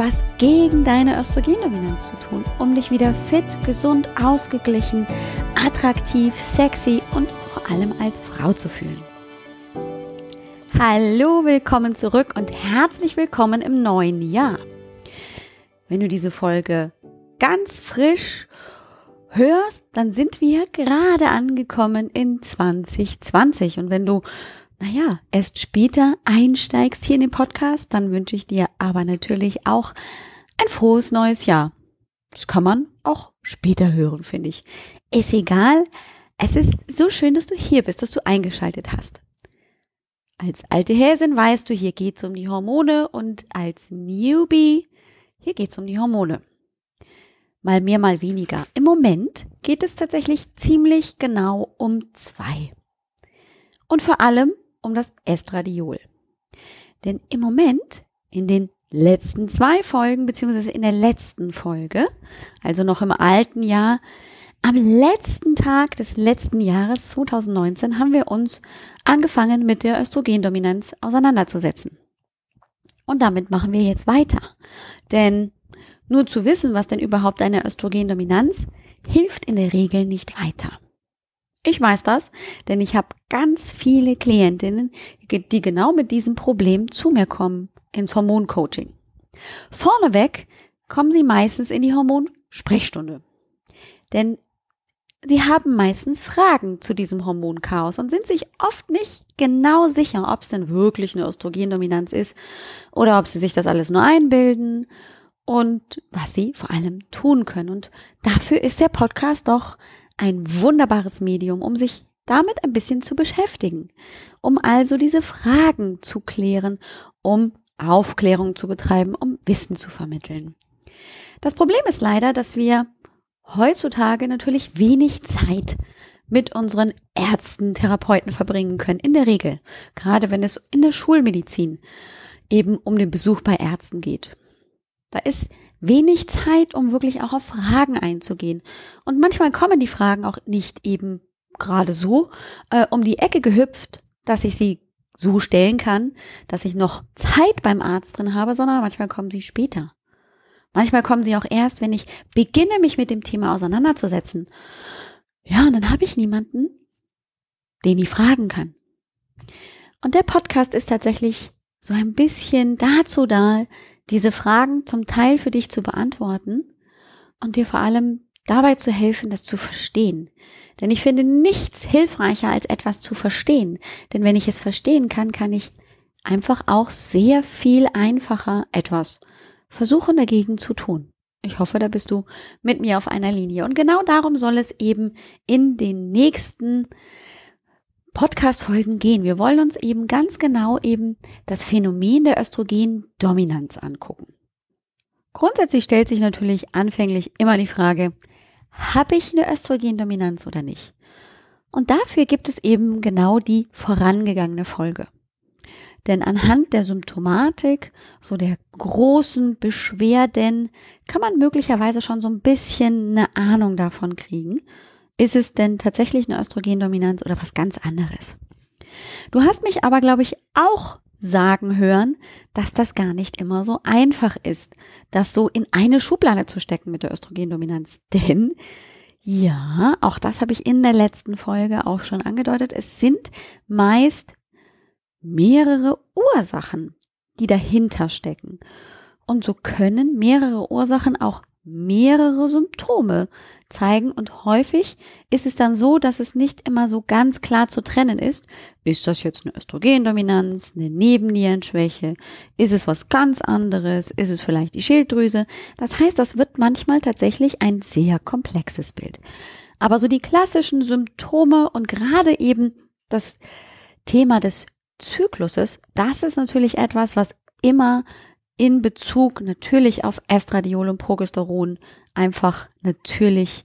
etwas gegen deine Östrogendominanz zu tun, um dich wieder fit, gesund, ausgeglichen, attraktiv, sexy und vor allem als Frau zu fühlen. Hallo, willkommen zurück und herzlich willkommen im neuen Jahr. Wenn du diese Folge ganz frisch hörst, dann sind wir gerade angekommen in 2020 und wenn du naja, erst später einsteigst hier in den Podcast, dann wünsche ich dir aber natürlich auch ein frohes neues Jahr. Das kann man auch später hören, finde ich. Ist egal. Es ist so schön, dass du hier bist, dass du eingeschaltet hast. Als alte Häsin weißt du, hier geht's um die Hormone und als Newbie, hier geht's um die Hormone. Mal mehr, mal weniger. Im Moment geht es tatsächlich ziemlich genau um zwei. Und vor allem um das Estradiol. Denn im Moment, in den letzten zwei Folgen, beziehungsweise in der letzten Folge, also noch im alten Jahr, am letzten Tag des letzten Jahres 2019 haben wir uns angefangen mit der Östrogendominanz auseinanderzusetzen. Und damit machen wir jetzt weiter. Denn nur zu wissen, was denn überhaupt eine Östrogendominanz, hilft in der Regel nicht weiter. Ich weiß das, denn ich habe ganz viele Klientinnen, die genau mit diesem Problem zu mir kommen ins Hormoncoaching. Vorneweg kommen sie meistens in die Hormonsprechstunde. Denn sie haben meistens Fragen zu diesem Hormonchaos und sind sich oft nicht genau sicher, ob es denn wirklich eine Östrogendominanz ist oder ob sie sich das alles nur einbilden und was sie vor allem tun können. Und dafür ist der Podcast doch ein wunderbares Medium, um sich damit ein bisschen zu beschäftigen, um also diese Fragen zu klären, um Aufklärung zu betreiben, um Wissen zu vermitteln. Das Problem ist leider, dass wir heutzutage natürlich wenig Zeit mit unseren Ärzten, Therapeuten verbringen können, in der Regel, gerade wenn es in der Schulmedizin eben um den Besuch bei Ärzten geht. Da ist wenig Zeit, um wirklich auch auf Fragen einzugehen. Und manchmal kommen die Fragen auch nicht eben gerade so äh, um die Ecke gehüpft, dass ich sie so stellen kann, dass ich noch Zeit beim Arzt drin habe, sondern manchmal kommen sie später. Manchmal kommen sie auch erst, wenn ich beginne, mich mit dem Thema auseinanderzusetzen. Ja, und dann habe ich niemanden, den ich fragen kann. Und der Podcast ist tatsächlich so ein bisschen dazu da, diese Fragen zum Teil für dich zu beantworten und dir vor allem dabei zu helfen, das zu verstehen. Denn ich finde nichts hilfreicher, als etwas zu verstehen. Denn wenn ich es verstehen kann, kann ich einfach auch sehr viel einfacher etwas versuchen dagegen zu tun. Ich hoffe, da bist du mit mir auf einer Linie. Und genau darum soll es eben in den nächsten Podcast-Folgen gehen. Wir wollen uns eben ganz genau eben das Phänomen der Östrogendominanz angucken. Grundsätzlich stellt sich natürlich anfänglich immer die Frage, habe ich eine Östrogendominanz oder nicht? Und dafür gibt es eben genau die vorangegangene Folge. Denn anhand der Symptomatik, so der großen Beschwerden, kann man möglicherweise schon so ein bisschen eine Ahnung davon kriegen, ist es denn tatsächlich eine Östrogendominanz oder was ganz anderes? Du hast mich aber, glaube ich, auch sagen hören, dass das gar nicht immer so einfach ist, das so in eine Schublade zu stecken mit der Östrogendominanz. Denn ja, auch das habe ich in der letzten Folge auch schon angedeutet. Es sind meist mehrere Ursachen, die dahinter stecken. Und so können mehrere Ursachen auch mehrere Symptome zeigen und häufig ist es dann so, dass es nicht immer so ganz klar zu trennen ist. Ist das jetzt eine Östrogendominanz, eine Nebennierenschwäche? Ist es was ganz anderes? Ist es vielleicht die Schilddrüse? Das heißt, das wird manchmal tatsächlich ein sehr komplexes Bild. Aber so die klassischen Symptome und gerade eben das Thema des Zykluses, das ist natürlich etwas, was immer in Bezug natürlich auf Estradiol und Progesteron einfach natürlich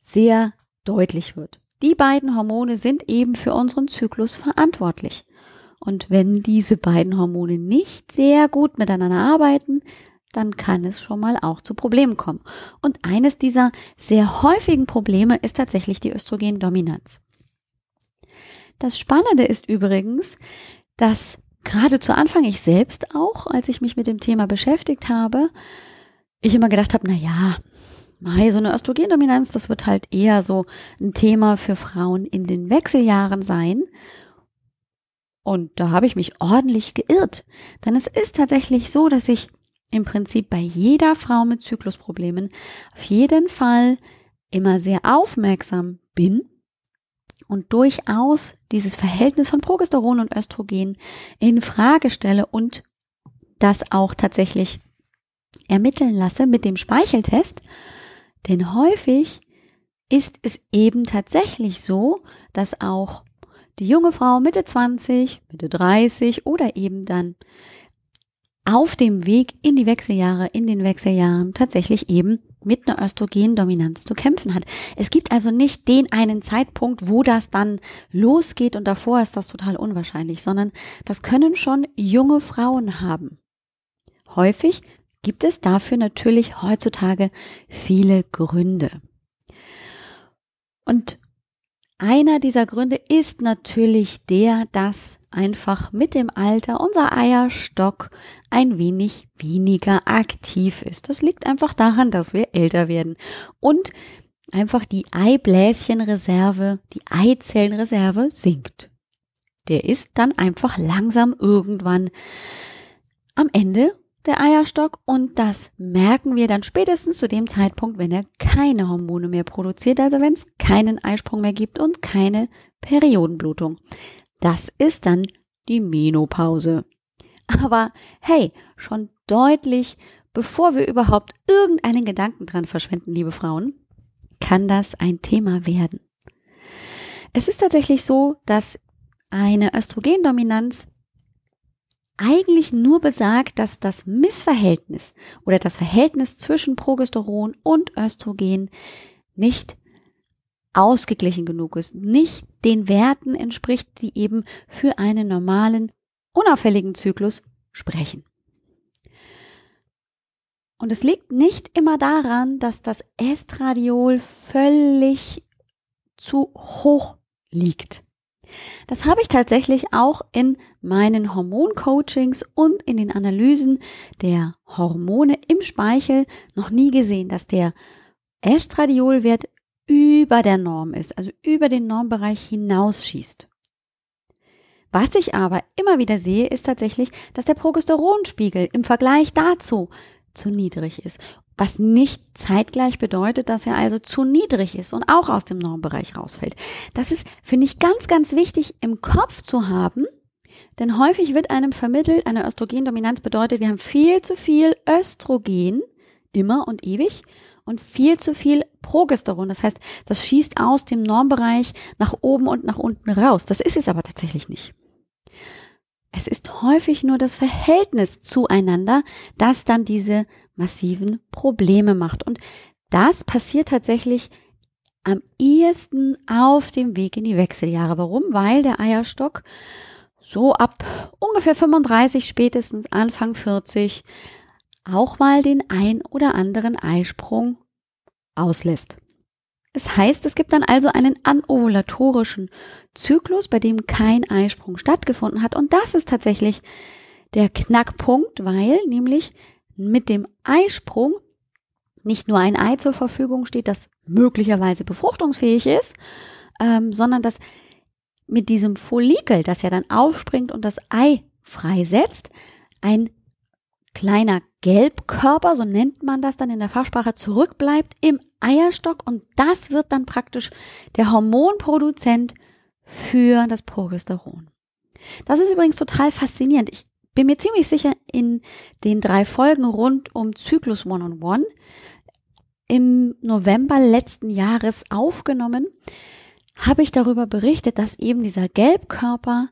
sehr deutlich wird. Die beiden Hormone sind eben für unseren Zyklus verantwortlich. Und wenn diese beiden Hormone nicht sehr gut miteinander arbeiten, dann kann es schon mal auch zu Problemen kommen. Und eines dieser sehr häufigen Probleme ist tatsächlich die Östrogendominanz. Das Spannende ist übrigens, dass gerade zu Anfang ich selbst auch, als ich mich mit dem Thema beschäftigt habe, ich immer gedacht habe, na ja, Mei, so eine Östrogendominanz, das wird halt eher so ein Thema für Frauen in den Wechseljahren sein. Und da habe ich mich ordentlich geirrt. Denn es ist tatsächlich so, dass ich im Prinzip bei jeder Frau mit Zyklusproblemen auf jeden Fall immer sehr aufmerksam bin und durchaus dieses Verhältnis von Progesteron und Östrogen in Frage stelle und das auch tatsächlich ermitteln lasse mit dem Speicheltest denn häufig ist es eben tatsächlich so, dass auch die junge Frau Mitte 20, Mitte 30 oder eben dann auf dem Weg in die Wechseljahre, in den Wechseljahren tatsächlich eben mit einer Östrogendominanz zu kämpfen hat. Es gibt also nicht den einen Zeitpunkt, wo das dann losgeht und davor ist das total unwahrscheinlich, sondern das können schon junge Frauen haben. Häufig gibt es dafür natürlich heutzutage viele Gründe. Und einer dieser Gründe ist natürlich der, dass einfach mit dem Alter unser Eierstock ein wenig weniger aktiv ist. Das liegt einfach daran, dass wir älter werden und einfach die Eibläschenreserve, die Eizellenreserve sinkt. Der ist dann einfach langsam irgendwann am Ende der Eierstock und das merken wir dann spätestens zu dem Zeitpunkt, wenn er keine Hormone mehr produziert, also wenn es keinen Eisprung mehr gibt und keine Periodenblutung. Das ist dann die Menopause. Aber hey, schon deutlich, bevor wir überhaupt irgendeinen Gedanken dran verschwenden, liebe Frauen, kann das ein Thema werden. Es ist tatsächlich so, dass eine Östrogendominanz eigentlich nur besagt, dass das Missverhältnis oder das Verhältnis zwischen Progesteron und Östrogen nicht ausgeglichen genug ist, nicht den Werten entspricht, die eben für einen normalen, unauffälligen Zyklus sprechen. Und es liegt nicht immer daran, dass das Estradiol völlig zu hoch liegt. Das habe ich tatsächlich auch in meinen Hormoncoachings und in den Analysen der Hormone im Speichel noch nie gesehen, dass der Estradiolwert über der Norm ist, also über den Normbereich hinausschießt. Was ich aber immer wieder sehe, ist tatsächlich, dass der Progesteronspiegel im Vergleich dazu zu niedrig ist was nicht zeitgleich bedeutet, dass er also zu niedrig ist und auch aus dem Normbereich rausfällt. Das ist, finde ich, ganz, ganz wichtig im Kopf zu haben, denn häufig wird einem vermittelt, eine Östrogendominanz bedeutet, wir haben viel zu viel Östrogen, immer und ewig, und viel zu viel Progesteron. Das heißt, das schießt aus dem Normbereich nach oben und nach unten raus. Das ist es aber tatsächlich nicht. Es ist häufig nur das Verhältnis zueinander, das dann diese massiven Probleme macht. Und das passiert tatsächlich am ehesten auf dem Weg in die Wechseljahre. Warum? Weil der Eierstock so ab ungefähr 35, spätestens Anfang 40 auch mal den ein oder anderen Eisprung auslässt. Es heißt, es gibt dann also einen anovulatorischen Zyklus, bei dem kein Eisprung stattgefunden hat. Und das ist tatsächlich der Knackpunkt, weil nämlich mit dem Eisprung nicht nur ein Ei zur Verfügung steht, das möglicherweise befruchtungsfähig ist, ähm, sondern dass mit diesem Follikel, das ja dann aufspringt und das Ei freisetzt, ein kleiner Gelbkörper, so nennt man das dann in der Fachsprache, zurückbleibt im Eierstock und das wird dann praktisch der Hormonproduzent für das Progesteron. Das ist übrigens total faszinierend. Ich bin mir ziemlich sicher, in den drei Folgen rund um Zyklus One-on-One im November letzten Jahres aufgenommen, habe ich darüber berichtet, dass eben dieser Gelbkörper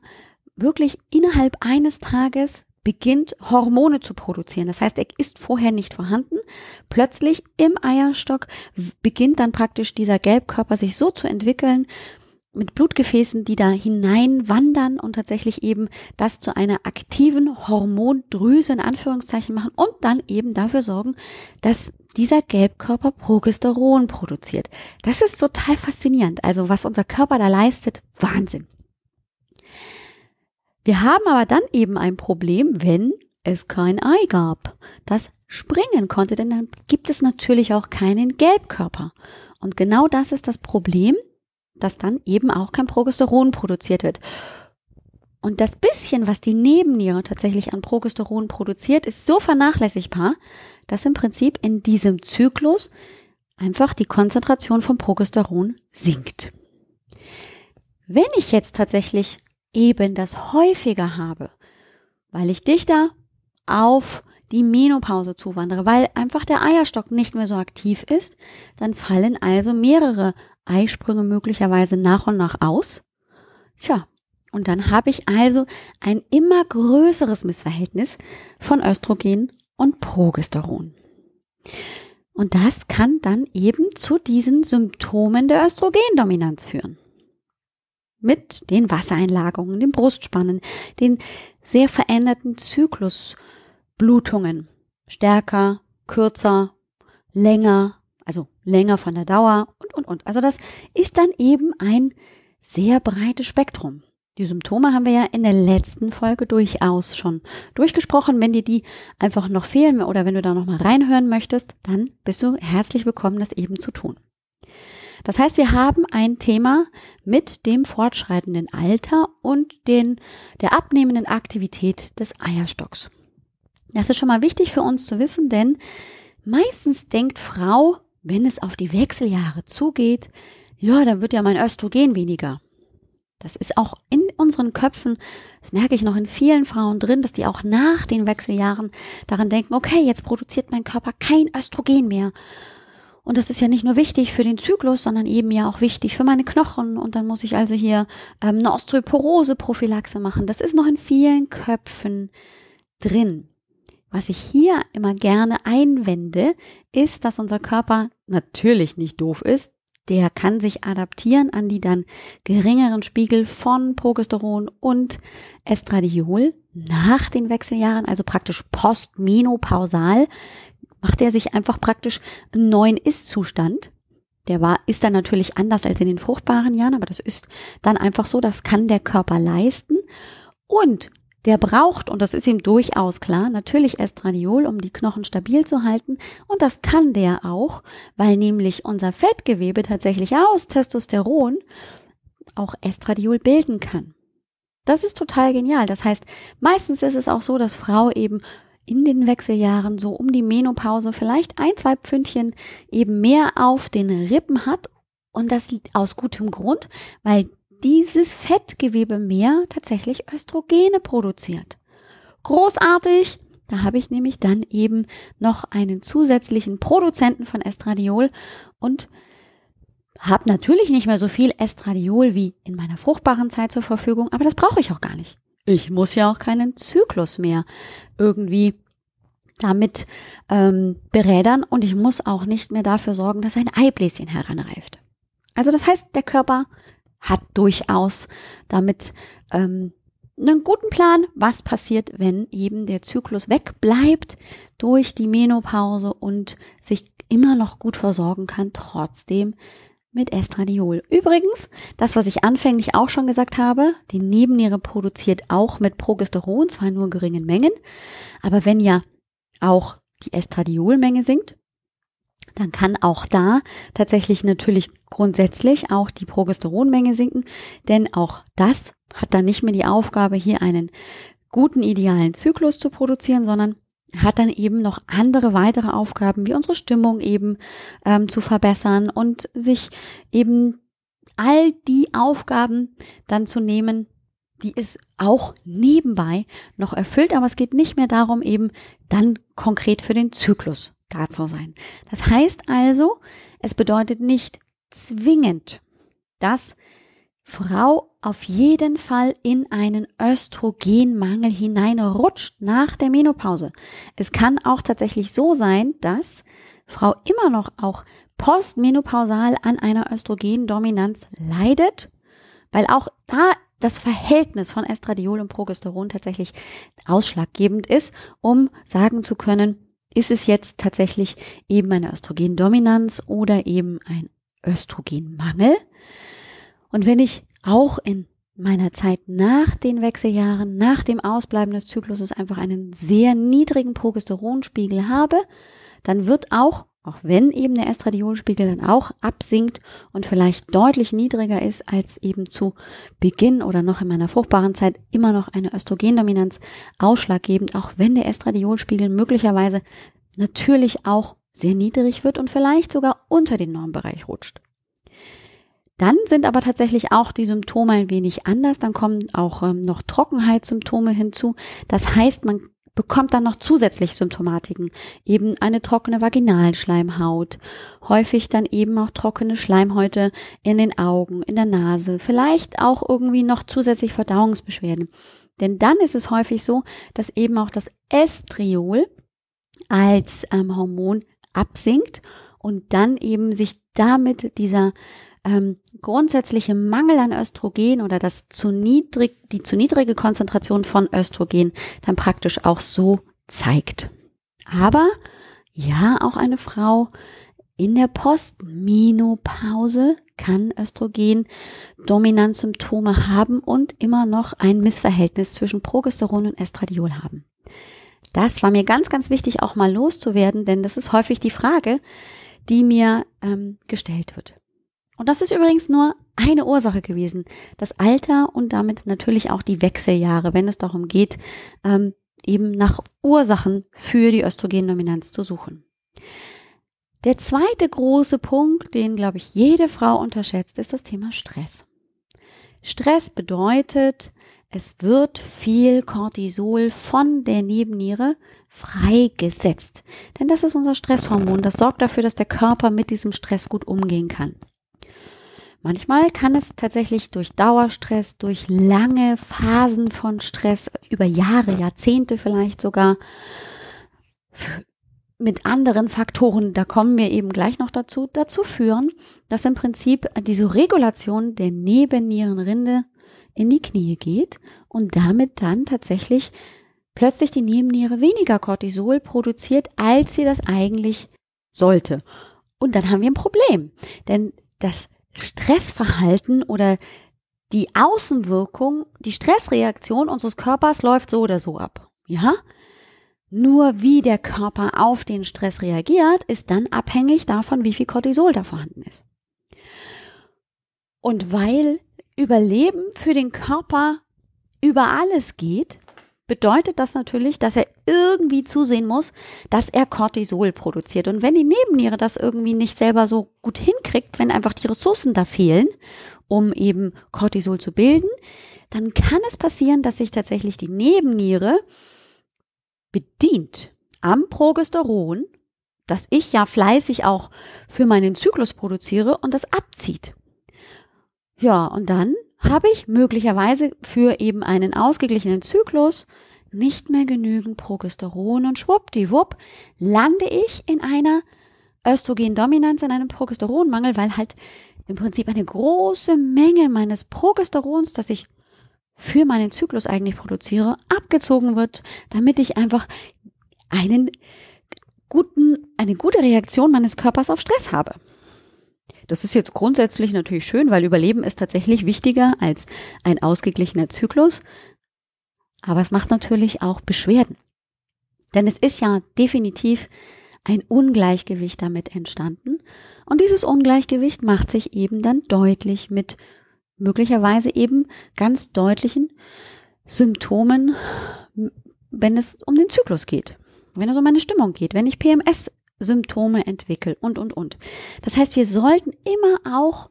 wirklich innerhalb eines Tages beginnt Hormone zu produzieren. Das heißt, er ist vorher nicht vorhanden. Plötzlich im Eierstock beginnt dann praktisch dieser Gelbkörper sich so zu entwickeln, mit Blutgefäßen, die da hineinwandern und tatsächlich eben das zu einer aktiven Hormondrüse in Anführungszeichen machen und dann eben dafür sorgen, dass dieser Gelbkörper Progesteron produziert. Das ist total faszinierend. Also was unser Körper da leistet, Wahnsinn. Wir haben aber dann eben ein Problem, wenn es kein Ei gab, das springen konnte, denn dann gibt es natürlich auch keinen Gelbkörper. Und genau das ist das Problem, dass dann eben auch kein Progesteron produziert wird. Und das bisschen, was die Nebenniere tatsächlich an Progesteron produziert, ist so vernachlässigbar, dass im Prinzip in diesem Zyklus einfach die Konzentration von Progesteron sinkt. Wenn ich jetzt tatsächlich eben das häufiger habe, weil ich dichter auf die Menopause zuwandere, weil einfach der Eierstock nicht mehr so aktiv ist, dann fallen also mehrere Eisprünge möglicherweise nach und nach aus. Tja, und dann habe ich also ein immer größeres Missverhältnis von Östrogen und Progesteron. Und das kann dann eben zu diesen Symptomen der Östrogendominanz führen. Mit den Wassereinlagerungen, den Brustspannen, den sehr veränderten Zyklusblutungen. Stärker, kürzer, länger, länger von der Dauer und, und, und. Also das ist dann eben ein sehr breites Spektrum. Die Symptome haben wir ja in der letzten Folge durchaus schon durchgesprochen. Wenn dir die einfach noch fehlen oder wenn du da noch mal reinhören möchtest, dann bist du herzlich willkommen, das eben zu tun. Das heißt, wir haben ein Thema mit dem fortschreitenden Alter und den, der abnehmenden Aktivität des Eierstocks. Das ist schon mal wichtig für uns zu wissen, denn meistens denkt Frau, wenn es auf die Wechseljahre zugeht, ja, dann wird ja mein Östrogen weniger. Das ist auch in unseren Köpfen, das merke ich noch in vielen Frauen drin, dass die auch nach den Wechseljahren daran denken, okay, jetzt produziert mein Körper kein Östrogen mehr. Und das ist ja nicht nur wichtig für den Zyklus, sondern eben ja auch wichtig für meine Knochen. Und dann muss ich also hier ähm, eine Osteoporose-Prophylaxe machen. Das ist noch in vielen Köpfen drin. Was ich hier immer gerne einwende, ist, dass unser Körper natürlich nicht doof ist. Der kann sich adaptieren an die dann geringeren Spiegel von Progesteron und Estradiol nach den Wechseljahren, also praktisch postmenopausal, macht er sich einfach praktisch einen neuen Ist-Zustand. Der war, ist dann natürlich anders als in den fruchtbaren Jahren, aber das ist dann einfach so, das kann der Körper leisten. Und der braucht, und das ist ihm durchaus klar, natürlich Estradiol, um die Knochen stabil zu halten. Und das kann der auch, weil nämlich unser Fettgewebe tatsächlich aus Testosteron auch Estradiol bilden kann. Das ist total genial. Das heißt, meistens ist es auch so, dass Frau eben in den Wechseljahren so um die Menopause vielleicht ein, zwei Pfündchen eben mehr auf den Rippen hat. Und das liegt aus gutem Grund, weil dieses Fettgewebe mehr tatsächlich Östrogene produziert. Großartig! Da habe ich nämlich dann eben noch einen zusätzlichen Produzenten von Estradiol und habe natürlich nicht mehr so viel Estradiol wie in meiner fruchtbaren Zeit zur Verfügung, aber das brauche ich auch gar nicht. Ich muss ja auch keinen Zyklus mehr irgendwie damit ähm, berädern und ich muss auch nicht mehr dafür sorgen, dass ein Eibläschen heranreift. Also das heißt, der Körper hat durchaus damit ähm, einen guten Plan, was passiert, wenn eben der Zyklus wegbleibt durch die Menopause und sich immer noch gut versorgen kann, trotzdem mit Estradiol. Übrigens, das, was ich anfänglich auch schon gesagt habe, die Nebenniere produziert auch mit Progesteron, zwar nur geringen Mengen, aber wenn ja auch die Estradiolmenge sinkt, dann kann auch da tatsächlich natürlich grundsätzlich auch die Progesteronmenge sinken, denn auch das hat dann nicht mehr die Aufgabe, hier einen guten idealen Zyklus zu produzieren, sondern hat dann eben noch andere weitere Aufgaben, wie unsere Stimmung eben ähm, zu verbessern und sich eben all die Aufgaben dann zu nehmen, die es auch nebenbei noch erfüllt, aber es geht nicht mehr darum, eben dann konkret für den Zyklus da zu sein. Das heißt also, es bedeutet nicht zwingend, dass Frau auf jeden Fall in einen Östrogenmangel hineinrutscht nach der Menopause. Es kann auch tatsächlich so sein, dass Frau immer noch auch postmenopausal an einer Östrogendominanz leidet, weil auch da das Verhältnis von Estradiol und Progesteron tatsächlich ausschlaggebend ist, um sagen zu können, ist es jetzt tatsächlich eben eine Östrogendominanz oder eben ein Östrogenmangel. Und wenn ich auch in meiner Zeit nach den Wechseljahren, nach dem Ausbleiben des Zykluses einfach einen sehr niedrigen Progesteronspiegel habe, dann wird auch, auch wenn eben der Estradiolspiegel dann auch absinkt und vielleicht deutlich niedriger ist als eben zu Beginn oder noch in meiner fruchtbaren Zeit immer noch eine Östrogendominanz ausschlaggebend, auch wenn der Estradiolspiegel möglicherweise natürlich auch sehr niedrig wird und vielleicht sogar unter den Normbereich rutscht. Dann sind aber tatsächlich auch die Symptome ein wenig anders. Dann kommen auch ähm, noch Trockenheitssymptome hinzu. Das heißt, man bekommt dann noch zusätzlich Symptomatiken, eben eine trockene Vaginalschleimhaut, häufig dann eben auch trockene Schleimhäute in den Augen, in der Nase, vielleicht auch irgendwie noch zusätzlich Verdauungsbeschwerden. Denn dann ist es häufig so, dass eben auch das Estriol als ähm, Hormon absinkt und dann eben sich damit dieser ähm, grundsätzliche Mangel an Östrogen oder das zu niedrig, die zu niedrige Konzentration von Östrogen dann praktisch auch so zeigt. Aber ja, auch eine Frau in der Postmenopause kann Östrogen Dominanzsymptome haben und immer noch ein Missverhältnis zwischen Progesteron und Estradiol haben. Das war mir ganz, ganz wichtig auch mal loszuwerden, denn das ist häufig die Frage, die mir ähm, gestellt wird. Und das ist übrigens nur eine Ursache gewesen. Das Alter und damit natürlich auch die Wechseljahre, wenn es darum geht, ähm, eben nach Ursachen für die Östrogendominanz zu suchen. Der zweite große Punkt, den, glaube ich, jede Frau unterschätzt, ist das Thema Stress. Stress bedeutet, es wird viel Cortisol von der Nebenniere freigesetzt. Denn das ist unser Stresshormon. Das sorgt dafür, dass der Körper mit diesem Stress gut umgehen kann. Manchmal kann es tatsächlich durch Dauerstress, durch lange Phasen von Stress, über Jahre, Jahrzehnte vielleicht sogar, mit anderen Faktoren, da kommen wir eben gleich noch dazu, dazu führen, dass im Prinzip diese Regulation der Nebennierenrinde in die Knie geht und damit dann tatsächlich plötzlich die Nebenniere weniger Cortisol produziert, als sie das eigentlich sollte. Und dann haben wir ein Problem, denn das Stressverhalten oder die Außenwirkung, die Stressreaktion unseres Körpers läuft so oder so ab. Ja? Nur wie der Körper auf den Stress reagiert, ist dann abhängig davon, wie viel Cortisol da vorhanden ist. Und weil Überleben für den Körper über alles geht, bedeutet das natürlich, dass er irgendwie zusehen muss, dass er Cortisol produziert. Und wenn die Nebenniere das irgendwie nicht selber so gut hinkriegt, wenn einfach die Ressourcen da fehlen, um eben Cortisol zu bilden, dann kann es passieren, dass sich tatsächlich die Nebenniere bedient am Progesteron, das ich ja fleißig auch für meinen Zyklus produziere und das abzieht. Ja, und dann habe ich möglicherweise für eben einen ausgeglichenen Zyklus nicht mehr genügend Progesteron und schwuppdiwupp lande ich in einer Östrogendominanz, in einem Progesteronmangel, weil halt im Prinzip eine große Menge meines Progesterons, das ich für meinen Zyklus eigentlich produziere, abgezogen wird, damit ich einfach einen guten, eine gute Reaktion meines Körpers auf Stress habe. Das ist jetzt grundsätzlich natürlich schön, weil Überleben ist tatsächlich wichtiger als ein ausgeglichener Zyklus. Aber es macht natürlich auch Beschwerden. Denn es ist ja definitiv ein Ungleichgewicht damit entstanden. Und dieses Ungleichgewicht macht sich eben dann deutlich mit möglicherweise eben ganz deutlichen Symptomen, wenn es um den Zyklus geht, wenn es um meine Stimmung geht, wenn ich PMS Symptome entwickle und, und, und. Das heißt, wir sollten immer auch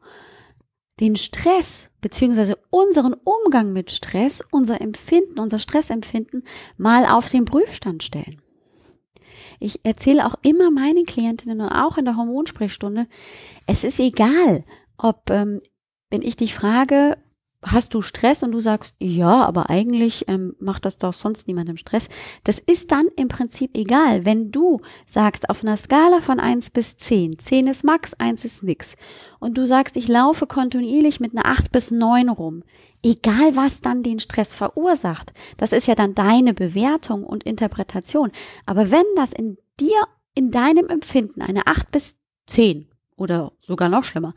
den Stress beziehungsweise unseren Umgang mit Stress, unser Empfinden, unser Stressempfinden mal auf den Prüfstand stellen. Ich erzähle auch immer meinen Klientinnen und auch in der Hormonsprechstunde, es ist egal, ob, ähm, wenn ich dich frage, hast du Stress und du sagst, ja, aber eigentlich ähm, macht das doch sonst niemandem Stress. Das ist dann im Prinzip egal, wenn du sagst, auf einer Skala von eins bis zehn, zehn ist Max, eins ist nix, und du sagst, ich laufe kontinuierlich mit einer acht bis neun rum, egal was dann den Stress verursacht, das ist ja dann deine Bewertung und Interpretation. Aber wenn das in dir, in deinem Empfinden eine acht bis zehn oder sogar noch schlimmer,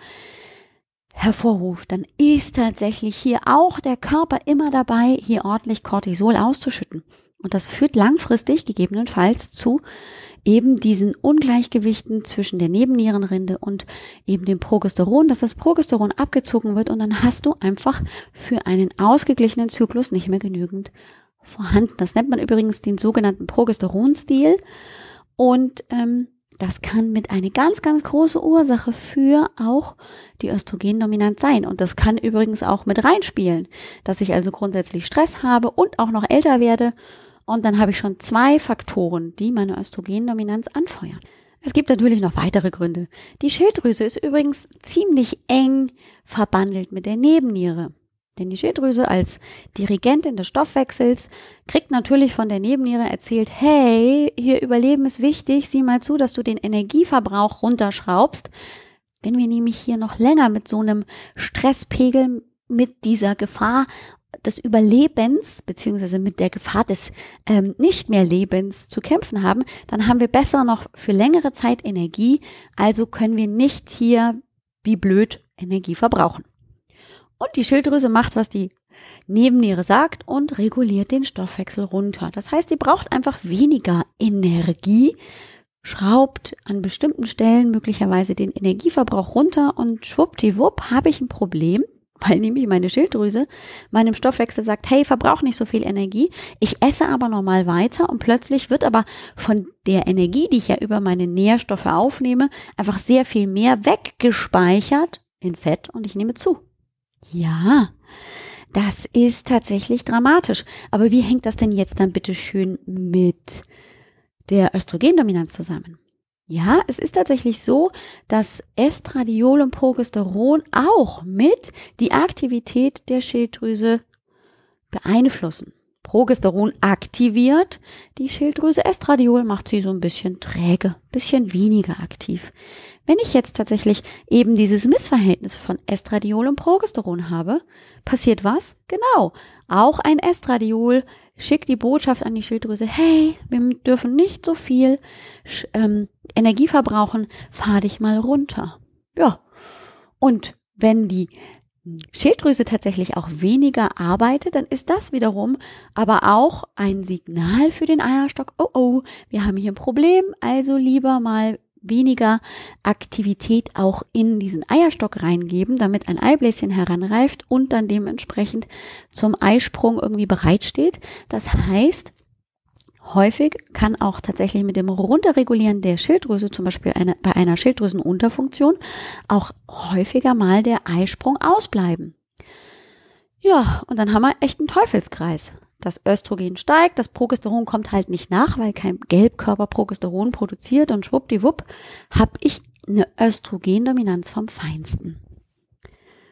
hervorruft, dann ist tatsächlich hier auch der Körper immer dabei, hier ordentlich Cortisol auszuschütten. Und das führt langfristig gegebenenfalls zu eben diesen Ungleichgewichten zwischen der Nebennierenrinde und eben dem Progesteron, dass das Progesteron abgezogen wird und dann hast du einfach für einen ausgeglichenen Zyklus nicht mehr genügend vorhanden. Das nennt man übrigens den sogenannten Progesteronstil und ähm, das kann mit eine ganz, ganz große Ursache für auch die Östrogendominanz sein. Und das kann übrigens auch mit reinspielen, dass ich also grundsätzlich Stress habe und auch noch älter werde. Und dann habe ich schon zwei Faktoren, die meine Östrogendominanz anfeuern. Es gibt natürlich noch weitere Gründe. Die Schilddrüse ist übrigens ziemlich eng verbandelt mit der Nebenniere. Denn die Schilddrüse als Dirigentin des Stoffwechsels kriegt natürlich von der Nebenniere erzählt, hey, hier Überleben ist wichtig, sieh mal zu, dass du den Energieverbrauch runterschraubst. Wenn wir nämlich hier noch länger mit so einem Stresspegel, mit dieser Gefahr des Überlebens beziehungsweise mit der Gefahr des ähm, nicht mehr Lebens zu kämpfen haben, dann haben wir besser noch für längere Zeit Energie, also können wir nicht hier wie blöd Energie verbrauchen. Und die Schilddrüse macht, was die Nebenniere sagt und reguliert den Stoffwechsel runter. Das heißt, sie braucht einfach weniger Energie, schraubt an bestimmten Stellen möglicherweise den Energieverbrauch runter und schwuppdiwupp habe ich ein Problem, weil nämlich meine Schilddrüse meinem Stoffwechsel sagt, hey, verbrauch nicht so viel Energie, ich esse aber normal weiter und plötzlich wird aber von der Energie, die ich ja über meine Nährstoffe aufnehme, einfach sehr viel mehr weggespeichert in Fett und ich nehme zu. Ja, das ist tatsächlich dramatisch. Aber wie hängt das denn jetzt dann bitte schön mit der Östrogendominanz zusammen? Ja, es ist tatsächlich so, dass Estradiol und Progesteron auch mit die Aktivität der Schilddrüse beeinflussen. Progesteron aktiviert die Schilddrüse, Estradiol macht sie so ein bisschen träge, bisschen weniger aktiv. Wenn ich jetzt tatsächlich eben dieses Missverhältnis von Estradiol und Progesteron habe, passiert was? Genau. Auch ein Estradiol schickt die Botschaft an die Schilddrüse, hey, wir dürfen nicht so viel ähm, Energie verbrauchen, fahr dich mal runter. Ja. Und wenn die Schilddrüse tatsächlich auch weniger arbeitet, dann ist das wiederum aber auch ein Signal für den Eierstock, oh oh, wir haben hier ein Problem, also lieber mal weniger Aktivität auch in diesen Eierstock reingeben, damit ein Eibläschen heranreift und dann dementsprechend zum Eisprung irgendwie bereitsteht. Das heißt, Häufig kann auch tatsächlich mit dem Runterregulieren der Schilddrüse, zum Beispiel eine, bei einer Schilddrüsenunterfunktion, auch häufiger mal der Eisprung ausbleiben. Ja, und dann haben wir echt einen Teufelskreis. Das Östrogen steigt, das Progesteron kommt halt nicht nach, weil kein Gelbkörper Progesteron produziert und schwuppdiwupp habe ich eine Östrogendominanz vom Feinsten.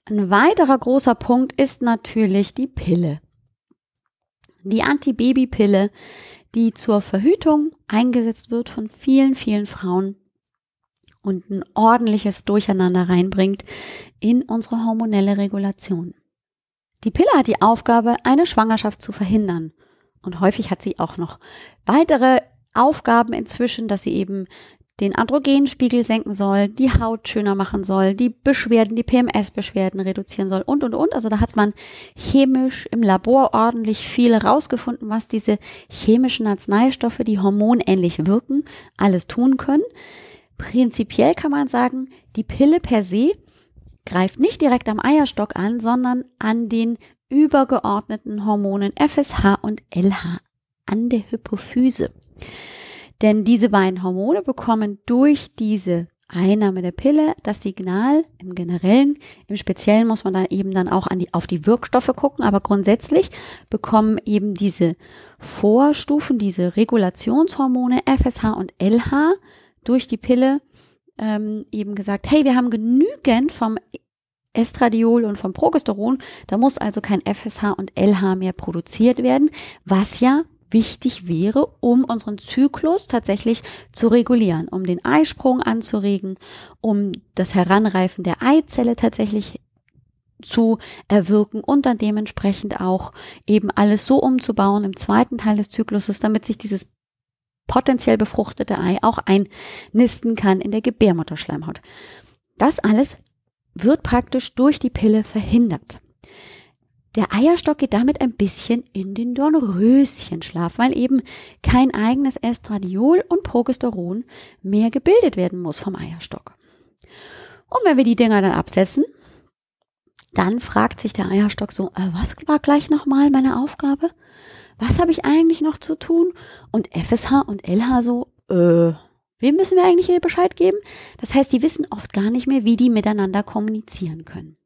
Ein weiterer großer Punkt ist natürlich die Pille. Die Antibabypille, die zur Verhütung eingesetzt wird von vielen, vielen Frauen und ein ordentliches Durcheinander reinbringt in unsere hormonelle Regulation. Die Pille hat die Aufgabe, eine Schwangerschaft zu verhindern. Und häufig hat sie auch noch weitere Aufgaben inzwischen, dass sie eben den Androgenspiegel senken soll, die Haut schöner machen soll, die Beschwerden, die PMS-Beschwerden reduzieren soll und, und, und. Also da hat man chemisch im Labor ordentlich viel rausgefunden, was diese chemischen Arzneistoffe, die hormonähnlich wirken, alles tun können. Prinzipiell kann man sagen, die Pille per se greift nicht direkt am Eierstock an, sondern an den übergeordneten Hormonen FSH und LH, an der Hypophyse. Denn diese beiden Hormone bekommen durch diese Einnahme der Pille das Signal im Generellen, im Speziellen muss man dann eben dann auch an die, auf die Wirkstoffe gucken, aber grundsätzlich bekommen eben diese Vorstufen, diese Regulationshormone FSH und LH durch die Pille ähm, eben gesagt, hey, wir haben genügend vom Estradiol und vom Progesteron. Da muss also kein FSH und LH mehr produziert werden, was ja wichtig wäre, um unseren Zyklus tatsächlich zu regulieren, um den Eisprung anzuregen, um das Heranreifen der Eizelle tatsächlich zu erwirken und dann dementsprechend auch eben alles so umzubauen im zweiten Teil des Zykluses, damit sich dieses potenziell befruchtete Ei auch einnisten kann in der Gebärmutterschleimhaut. Das alles wird praktisch durch die Pille verhindert. Der Eierstock geht damit ein bisschen in den Dornröschenschlaf, weil eben kein eigenes Estradiol und Progesteron mehr gebildet werden muss vom Eierstock. Und wenn wir die Dinger dann absetzen, dann fragt sich der Eierstock so, äh, was war gleich nochmal meine Aufgabe? Was habe ich eigentlich noch zu tun? Und FSH und LH so, äh, wem müssen wir eigentlich hier Bescheid geben? Das heißt, die wissen oft gar nicht mehr, wie die miteinander kommunizieren können.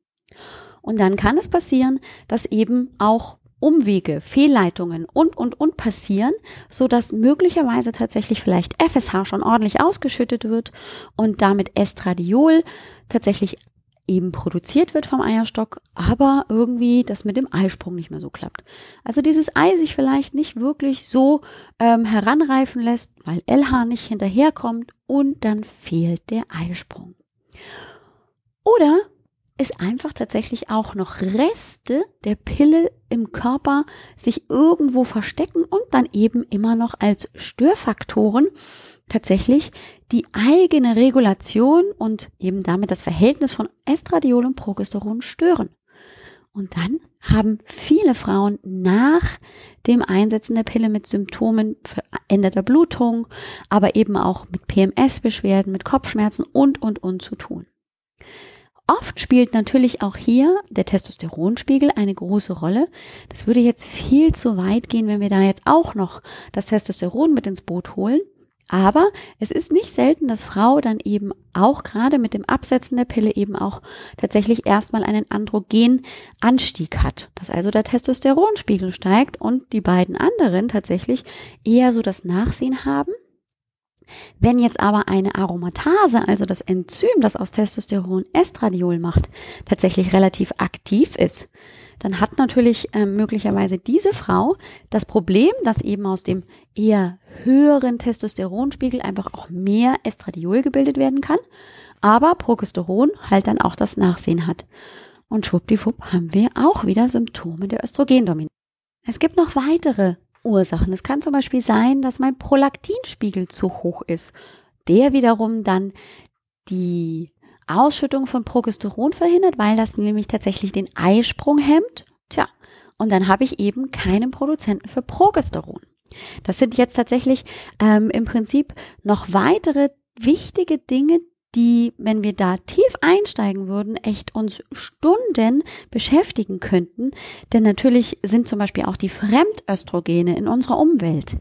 Und dann kann es passieren, dass eben auch Umwege, Fehlleitungen und, und, und passieren, so dass möglicherweise tatsächlich vielleicht FSH schon ordentlich ausgeschüttet wird und damit Estradiol tatsächlich eben produziert wird vom Eierstock, aber irgendwie das mit dem Eisprung nicht mehr so klappt. Also dieses Ei sich vielleicht nicht wirklich so ähm, heranreifen lässt, weil LH nicht hinterherkommt und dann fehlt der Eisprung. Oder es einfach tatsächlich auch noch Reste der Pille im Körper sich irgendwo verstecken und dann eben immer noch als Störfaktoren tatsächlich die eigene Regulation und eben damit das Verhältnis von Estradiol und Progesteron stören. Und dann haben viele Frauen nach dem Einsetzen der Pille mit Symptomen veränderter Blutung, aber eben auch mit PMS-Beschwerden, mit Kopfschmerzen und, und, und zu tun. Oft spielt natürlich auch hier der Testosteronspiegel eine große Rolle. Das würde jetzt viel zu weit gehen, wenn wir da jetzt auch noch das Testosteron mit ins Boot holen. Aber es ist nicht selten, dass Frau dann eben auch gerade mit dem Absetzen der Pille eben auch tatsächlich erstmal einen Androgenanstieg hat. Dass also der Testosteronspiegel steigt und die beiden anderen tatsächlich eher so das Nachsehen haben wenn jetzt aber eine Aromatase, also das Enzym, das aus Testosteron Estradiol macht, tatsächlich relativ aktiv ist, dann hat natürlich äh, möglicherweise diese Frau das Problem, dass eben aus dem eher höheren Testosteronspiegel einfach auch mehr Estradiol gebildet werden kann, aber Progesteron halt dann auch das Nachsehen hat. Und schwuppdiwupp haben wir auch wieder Symptome der Östrogendominanz. Es gibt noch weitere Ursachen. Es kann zum Beispiel sein, dass mein Prolaktinspiegel zu hoch ist. Der wiederum dann die Ausschüttung von Progesteron verhindert, weil das nämlich tatsächlich den Eisprung hemmt. Tja, und dann habe ich eben keinen Produzenten für Progesteron. Das sind jetzt tatsächlich ähm, im Prinzip noch weitere wichtige Dinge, die, wenn wir da tief einsteigen würden, echt uns Stunden beschäftigen könnten. Denn natürlich sind zum Beispiel auch die Fremdöstrogene in unserer Umwelt,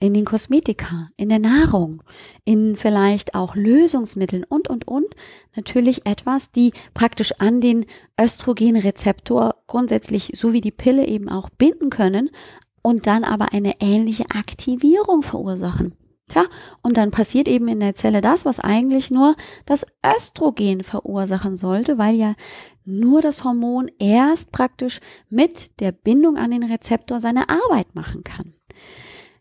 in den Kosmetika, in der Nahrung, in vielleicht auch Lösungsmitteln und, und, und, natürlich etwas, die praktisch an den Östrogenrezeptor grundsätzlich, so wie die Pille eben auch binden können und dann aber eine ähnliche Aktivierung verursachen. Tja, und dann passiert eben in der Zelle das, was eigentlich nur das Östrogen verursachen sollte, weil ja nur das Hormon erst praktisch mit der Bindung an den Rezeptor seine Arbeit machen kann.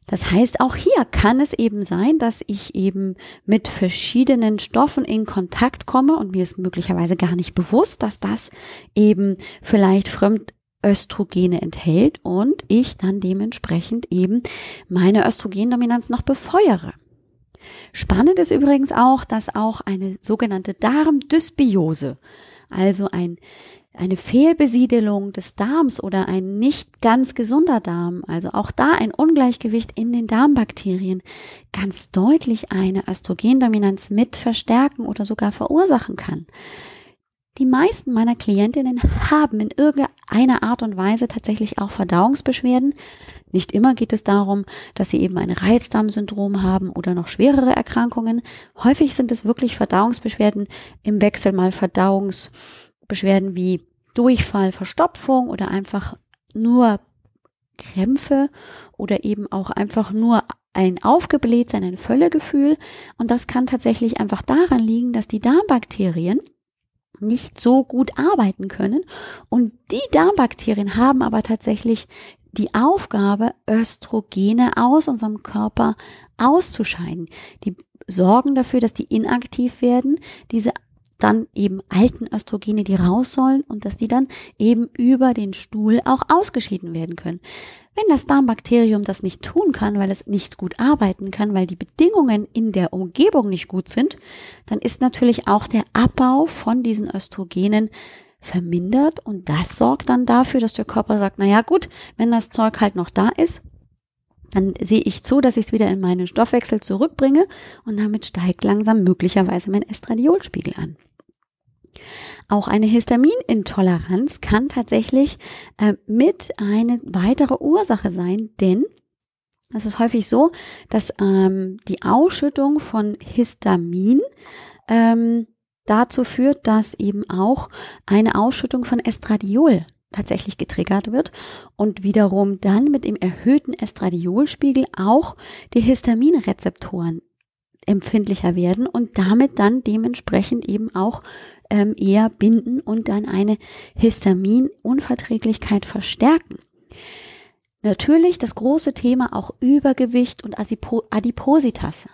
Das heißt, auch hier kann es eben sein, dass ich eben mit verschiedenen Stoffen in Kontakt komme und mir ist möglicherweise gar nicht bewusst, dass das eben vielleicht fremd Östrogene enthält und ich dann dementsprechend eben meine Östrogendominanz noch befeuere. Spannend ist übrigens auch, dass auch eine sogenannte Darmdysbiose, also ein, eine Fehlbesiedelung des Darms oder ein nicht ganz gesunder Darm, also auch da ein Ungleichgewicht in den Darmbakterien, ganz deutlich eine Östrogendominanz mit verstärken oder sogar verursachen kann. Die meisten meiner Klientinnen haben in irgendeiner Art und Weise tatsächlich auch Verdauungsbeschwerden. Nicht immer geht es darum, dass sie eben ein Reizdarmsyndrom haben oder noch schwerere Erkrankungen. Häufig sind es wirklich Verdauungsbeschwerden im Wechsel mal Verdauungsbeschwerden wie Durchfall, Verstopfung oder einfach nur Krämpfe oder eben auch einfach nur ein Aufgeblähtsein, ein Völlegefühl. Und das kann tatsächlich einfach daran liegen, dass die Darmbakterien nicht so gut arbeiten können. Und die Darmbakterien haben aber tatsächlich die Aufgabe, Östrogene aus unserem Körper auszuscheiden. Die sorgen dafür, dass die inaktiv werden, diese dann eben alten Östrogene, die raus sollen und dass die dann eben über den Stuhl auch ausgeschieden werden können. Wenn das Darmbakterium das nicht tun kann, weil es nicht gut arbeiten kann, weil die Bedingungen in der Umgebung nicht gut sind, dann ist natürlich auch der Abbau von diesen Östrogenen vermindert und das sorgt dann dafür, dass der Körper sagt, na ja, gut, wenn das Zeug halt noch da ist, dann sehe ich zu, dass ich es wieder in meinen Stoffwechsel zurückbringe und damit steigt langsam möglicherweise mein Estradiolspiegel an. Auch eine Histaminintoleranz kann tatsächlich äh, mit eine weitere Ursache sein, denn es ist häufig so, dass ähm, die Ausschüttung von Histamin ähm, dazu führt, dass eben auch eine Ausschüttung von Estradiol tatsächlich getriggert wird und wiederum dann mit dem erhöhten Estradiolspiegel auch die Histaminrezeptoren empfindlicher werden und damit dann dementsprechend eben auch ähm, eher binden und dann eine Histaminunverträglichkeit verstärken. Natürlich das große Thema auch Übergewicht und Adipositas.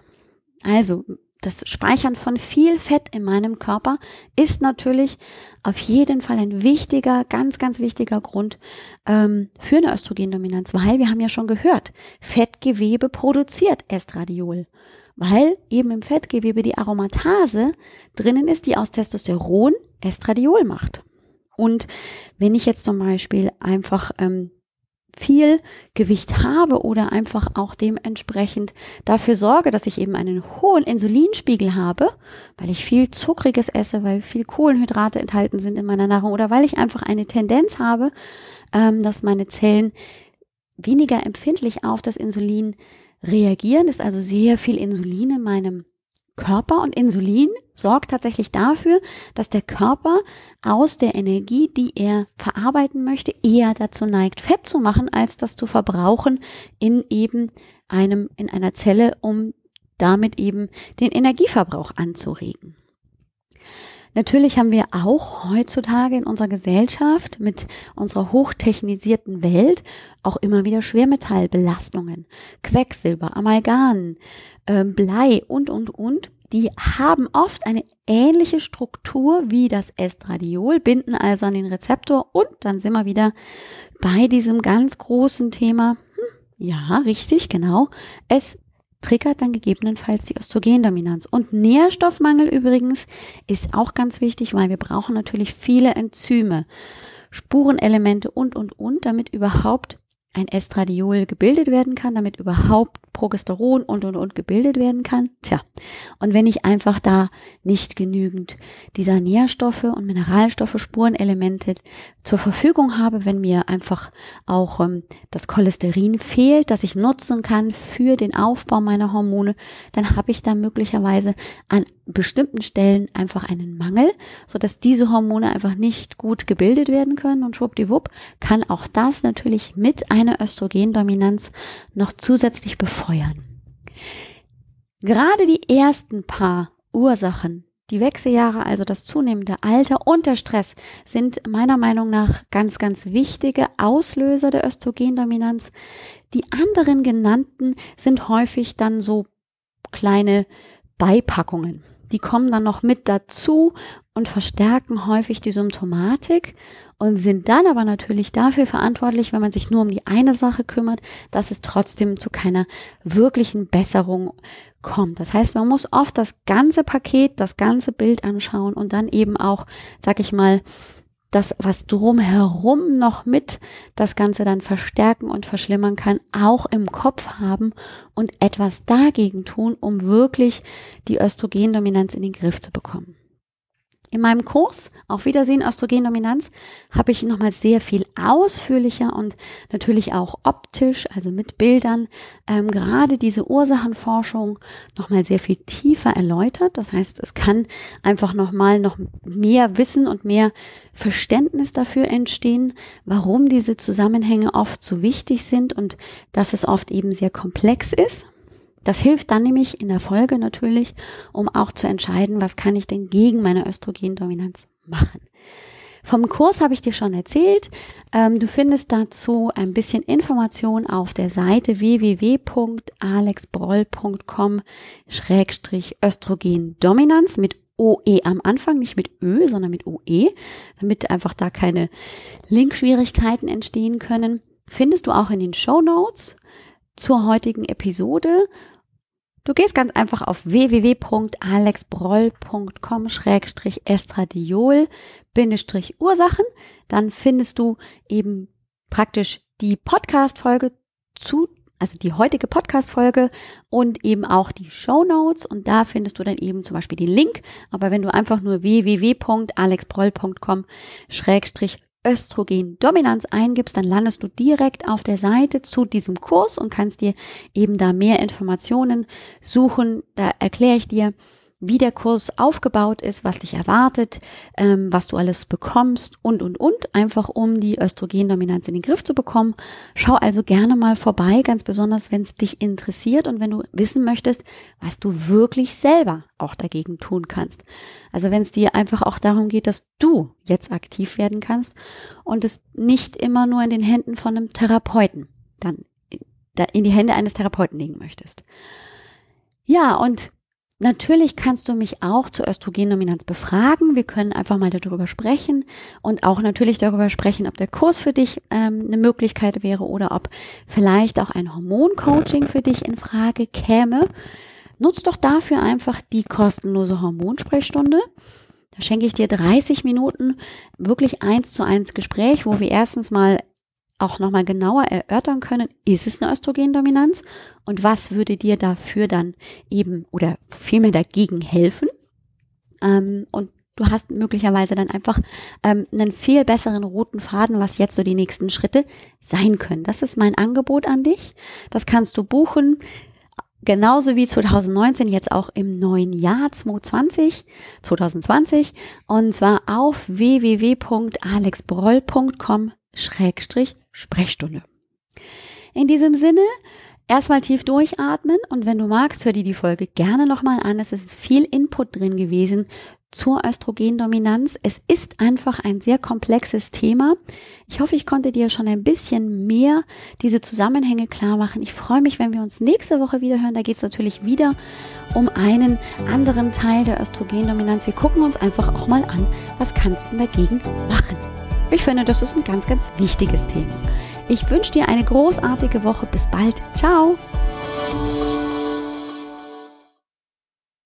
Also das Speichern von viel Fett in meinem Körper ist natürlich auf jeden Fall ein wichtiger, ganz, ganz wichtiger Grund ähm, für eine Östrogendominanz, weil wir haben ja schon gehört, Fettgewebe produziert Estradiol weil eben im Fettgewebe die Aromatase drinnen ist, die aus Testosteron Estradiol macht. Und wenn ich jetzt zum Beispiel einfach ähm, viel Gewicht habe oder einfach auch dementsprechend dafür sorge, dass ich eben einen hohen Insulinspiegel habe, weil ich viel Zuckriges esse, weil viel Kohlenhydrate enthalten sind in meiner Nahrung oder weil ich einfach eine Tendenz habe, ähm, dass meine Zellen weniger empfindlich auf das Insulin reagieren, ist also sehr viel Insulin in meinem Körper und Insulin sorgt tatsächlich dafür, dass der Körper aus der Energie, die er verarbeiten möchte, eher dazu neigt, Fett zu machen, als das zu verbrauchen in eben einem, in einer Zelle, um damit eben den Energieverbrauch anzuregen. Natürlich haben wir auch heutzutage in unserer Gesellschaft mit unserer hochtechnisierten Welt auch immer wieder Schwermetallbelastungen, Quecksilber, Amalgam, äh, Blei und, und, und. Die haben oft eine ähnliche Struktur wie das Estradiol, binden also an den Rezeptor und dann sind wir wieder bei diesem ganz großen Thema. Hm, ja, richtig, genau. Es triggert dann gegebenenfalls die Östrogendominanz. Und Nährstoffmangel übrigens ist auch ganz wichtig, weil wir brauchen natürlich viele Enzyme, Spurenelemente und, und, und, damit überhaupt ein Estradiol gebildet werden kann, damit überhaupt Progesteron und und und gebildet werden kann. Tja, und wenn ich einfach da nicht genügend dieser Nährstoffe und Mineralstoffe, Spurenelemente zur Verfügung habe, wenn mir einfach auch ähm, das Cholesterin fehlt, das ich nutzen kann für den Aufbau meiner Hormone, dann habe ich da möglicherweise an bestimmten Stellen einfach einen Mangel, so dass diese Hormone einfach nicht gut gebildet werden können und schwuppdiwupp kann auch das natürlich mit einer Östrogendominanz noch zusätzlich befeuern. Gerade die ersten paar Ursachen, die Wechseljahre, also das zunehmende Alter und der Stress, sind meiner Meinung nach ganz, ganz wichtige Auslöser der Östrogendominanz. Die anderen genannten sind häufig dann so kleine Beipackungen die kommen dann noch mit dazu und verstärken häufig die Symptomatik und sind dann aber natürlich dafür verantwortlich, wenn man sich nur um die eine Sache kümmert, dass es trotzdem zu keiner wirklichen Besserung kommt. Das heißt, man muss oft das ganze Paket, das ganze Bild anschauen und dann eben auch, sag ich mal, das, was drumherum noch mit das Ganze dann verstärken und verschlimmern kann, auch im Kopf haben und etwas dagegen tun, um wirklich die Östrogendominanz in den Griff zu bekommen. In meinem Kurs Auf Wiedersehen Östrogendominanz habe ich nochmal sehr viel ausführlicher und natürlich auch optisch, also mit Bildern, ähm, gerade diese Ursachenforschung nochmal sehr viel tiefer erläutert. Das heißt, es kann einfach nochmal noch mehr Wissen und mehr Verständnis dafür entstehen, warum diese Zusammenhänge oft so wichtig sind und dass es oft eben sehr komplex ist das hilft dann nämlich in der Folge natürlich, um auch zu entscheiden, was kann ich denn gegen meine Östrogendominanz machen. Vom Kurs habe ich dir schon erzählt. Ähm, du findest dazu ein bisschen Information auf der Seite www.alexbroll.com-östrogendominanz mit OE am Anfang, nicht mit Ö, sondern mit OE, damit einfach da keine Linkschwierigkeiten entstehen können. Findest du auch in den Show Notes zur heutigen Episode. Du gehst ganz einfach auf www.alexbroll.com-estradiol-ursachen. Dann findest du eben praktisch die Podcast-Folge zu, also die heutige Podcast-Folge und eben auch die Show Notes. Und da findest du dann eben zum Beispiel den Link. Aber wenn du einfach nur www.alexbroll.com Östrogendominanz eingibst, dann landest du direkt auf der Seite zu diesem Kurs und kannst dir eben da mehr Informationen suchen. Da erkläre ich dir, wie der Kurs aufgebaut ist, was dich erwartet, ähm, was du alles bekommst und, und, und, einfach um die Östrogendominanz in den Griff zu bekommen. Schau also gerne mal vorbei, ganz besonders, wenn es dich interessiert und wenn du wissen möchtest, was du wirklich selber auch dagegen tun kannst. Also wenn es dir einfach auch darum geht, dass du jetzt aktiv werden kannst und es nicht immer nur in den Händen von einem Therapeuten dann in die Hände eines Therapeuten legen möchtest. Ja, und Natürlich kannst du mich auch zur Östrogendominanz befragen. Wir können einfach mal darüber sprechen und auch natürlich darüber sprechen, ob der Kurs für dich ähm, eine Möglichkeit wäre oder ob vielleicht auch ein Hormoncoaching für dich in Frage käme. Nutz doch dafür einfach die kostenlose Hormonsprechstunde. Da schenke ich dir 30 Minuten wirklich eins zu eins Gespräch, wo wir erstens mal auch nochmal genauer erörtern können, ist es eine Östrogendominanz und was würde dir dafür dann eben oder vielmehr dagegen helfen. Ähm, und du hast möglicherweise dann einfach ähm, einen viel besseren roten Faden, was jetzt so die nächsten Schritte sein können. Das ist mein Angebot an dich. Das kannst du buchen. Genauso wie 2019, jetzt auch im neuen Jahr 2020, 2020 und zwar auf www.alexbroll.com Sprechstunde. In diesem Sinne, erstmal tief durchatmen und wenn du magst, hör dir die Folge gerne nochmal an. Es ist viel Input drin gewesen zur Östrogendominanz. Es ist einfach ein sehr komplexes Thema. Ich hoffe, ich konnte dir schon ein bisschen mehr diese Zusammenhänge klar machen. Ich freue mich, wenn wir uns nächste Woche wieder hören. Da geht es natürlich wieder um einen anderen Teil der Östrogendominanz. Wir gucken uns einfach auch mal an, was kannst du dagegen machen. Ich finde, das ist ein ganz, ganz wichtiges Thema. Ich wünsche dir eine großartige Woche. Bis bald. Ciao.